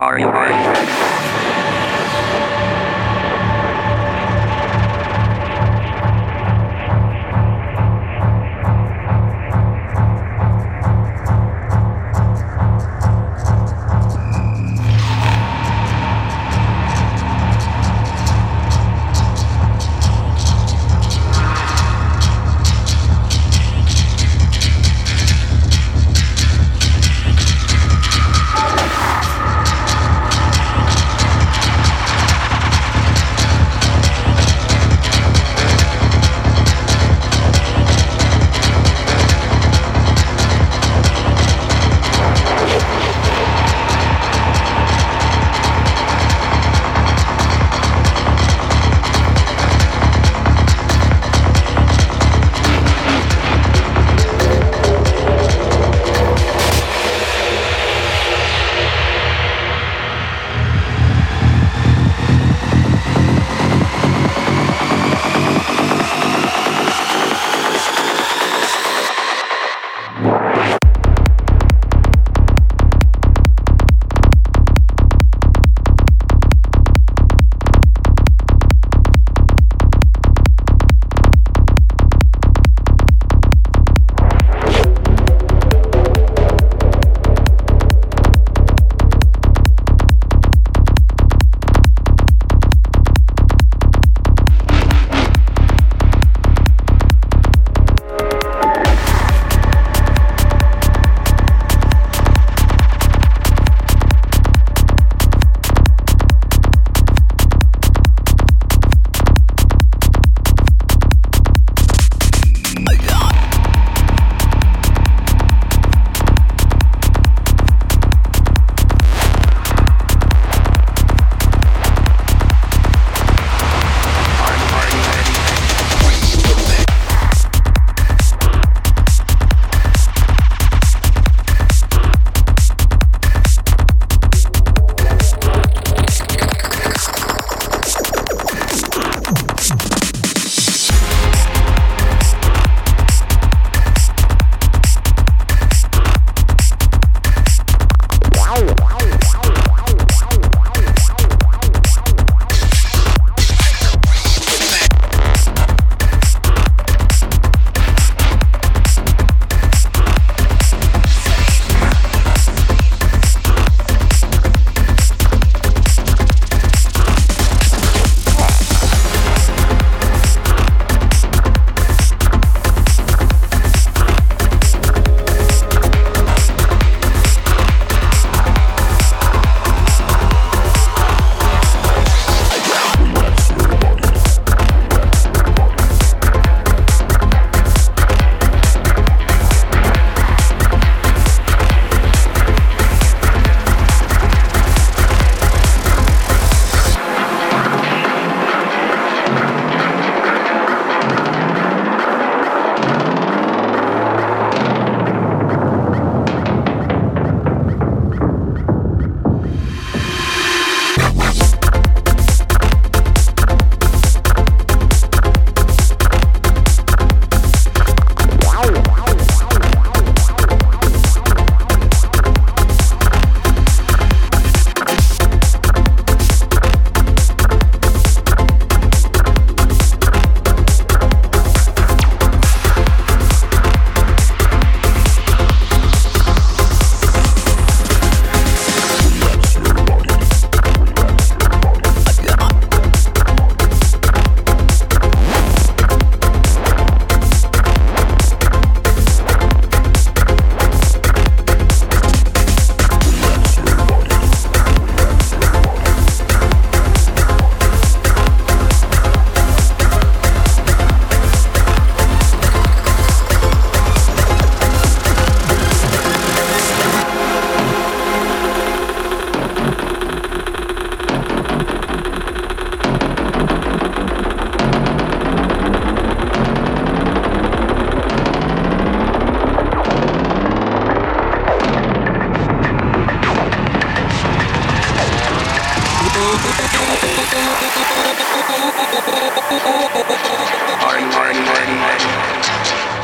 Are you ready? You are you ready?